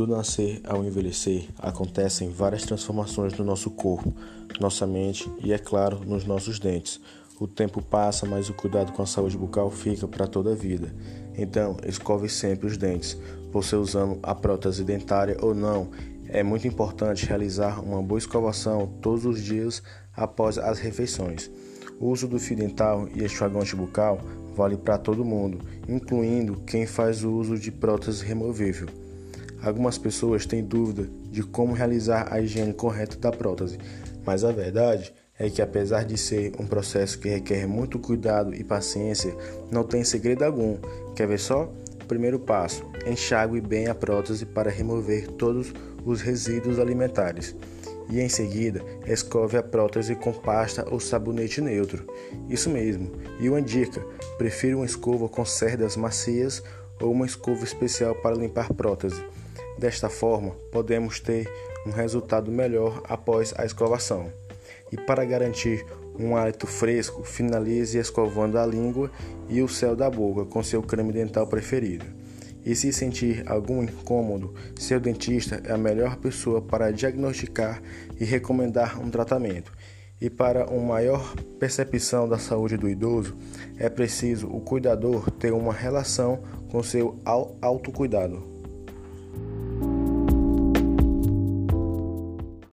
Do nascer ao envelhecer, acontecem várias transformações no nosso corpo, nossa mente e, é claro, nos nossos dentes. O tempo passa, mas o cuidado com a saúde bucal fica para toda a vida. Então, escove sempre os dentes. Você usando a prótese dentária ou não, é muito importante realizar uma boa escovação todos os dias após as refeições. O uso do fio dental e enxuagante bucal vale para todo mundo, incluindo quem faz o uso de prótese removível. Algumas pessoas têm dúvida de como realizar a higiene correta da prótese, mas a verdade é que, apesar de ser um processo que requer muito cuidado e paciência, não tem segredo algum. Quer ver só? Primeiro passo: enxague bem a prótese para remover todos os resíduos alimentares. E em seguida, escove a prótese com pasta ou sabonete neutro. Isso mesmo. E uma dica: prefiro uma escova com cerdas macias ou uma escova especial para limpar prótese. Desta forma, podemos ter um resultado melhor após a escovação. E para garantir um hálito fresco, finalize escovando a língua e o céu da boca com seu creme dental preferido. E se sentir algum incômodo, seu dentista é a melhor pessoa para diagnosticar e recomendar um tratamento. E para uma maior percepção da saúde do idoso, é preciso o cuidador ter uma relação com seu autocuidado.